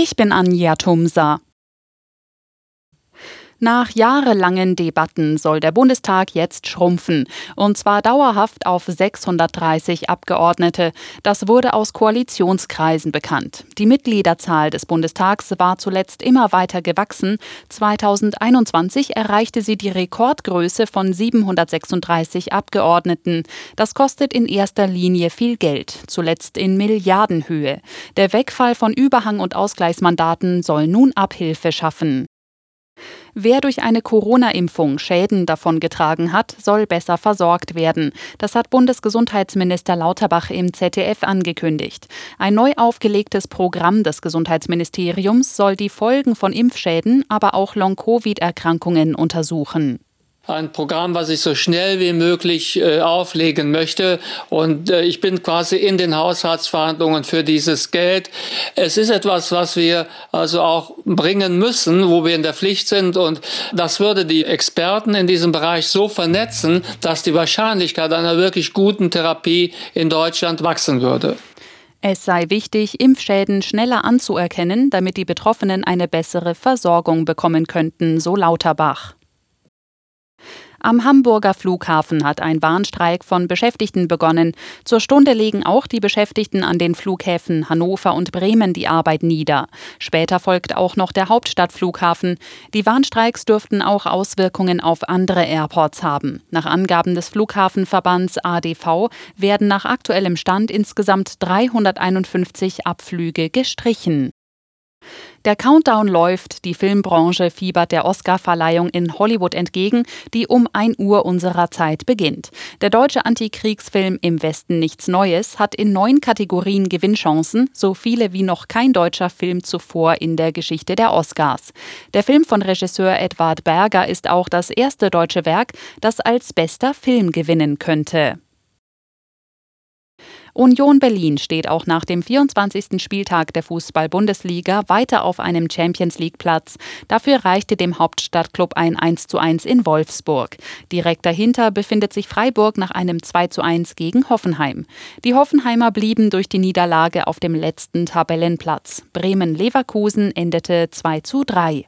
Ich bin Anja Tumsa. Nach jahrelangen Debatten soll der Bundestag jetzt schrumpfen, und zwar dauerhaft auf 630 Abgeordnete. Das wurde aus Koalitionskreisen bekannt. Die Mitgliederzahl des Bundestags war zuletzt immer weiter gewachsen. 2021 erreichte sie die Rekordgröße von 736 Abgeordneten. Das kostet in erster Linie viel Geld, zuletzt in Milliardenhöhe. Der Wegfall von Überhang- und Ausgleichsmandaten soll nun Abhilfe schaffen. Wer durch eine Corona-Impfung Schäden davongetragen hat, soll besser versorgt werden. Das hat Bundesgesundheitsminister Lauterbach im ZDF angekündigt. Ein neu aufgelegtes Programm des Gesundheitsministeriums soll die Folgen von Impfschäden, aber auch Long-Covid-Erkrankungen untersuchen ein Programm, was ich so schnell wie möglich äh, auflegen möchte. Und äh, ich bin quasi in den Haushaltsverhandlungen für dieses Geld. Es ist etwas, was wir also auch bringen müssen, wo wir in der Pflicht sind. Und das würde die Experten in diesem Bereich so vernetzen, dass die Wahrscheinlichkeit einer wirklich guten Therapie in Deutschland wachsen würde. Es sei wichtig, Impfschäden schneller anzuerkennen, damit die Betroffenen eine bessere Versorgung bekommen könnten, so Lauterbach. Am Hamburger Flughafen hat ein Warnstreik von Beschäftigten begonnen. Zur Stunde legen auch die Beschäftigten an den Flughäfen Hannover und Bremen die Arbeit nieder. Später folgt auch noch der Hauptstadtflughafen. Die Warnstreiks dürften auch Auswirkungen auf andere Airports haben. Nach Angaben des Flughafenverbands ADV werden nach aktuellem Stand insgesamt 351 Abflüge gestrichen. Der Countdown läuft, die Filmbranche fiebert der Oscarverleihung in Hollywood entgegen, die um 1 Uhr unserer Zeit beginnt. Der deutsche Antikriegsfilm Im Westen nichts Neues hat in neun Kategorien Gewinnchancen, so viele wie noch kein deutscher Film zuvor in der Geschichte der Oscars. Der Film von Regisseur Edward Berger ist auch das erste deutsche Werk, das als bester Film gewinnen könnte. Union Berlin steht auch nach dem 24. Spieltag der Fußball-Bundesliga weiter auf einem Champions League-Platz. Dafür reichte dem Hauptstadtklub ein 1:1 in Wolfsburg. Direkt dahinter befindet sich Freiburg nach einem 2:1 gegen Hoffenheim. Die Hoffenheimer blieben durch die Niederlage auf dem letzten Tabellenplatz. Bremen-Leverkusen endete 2:3.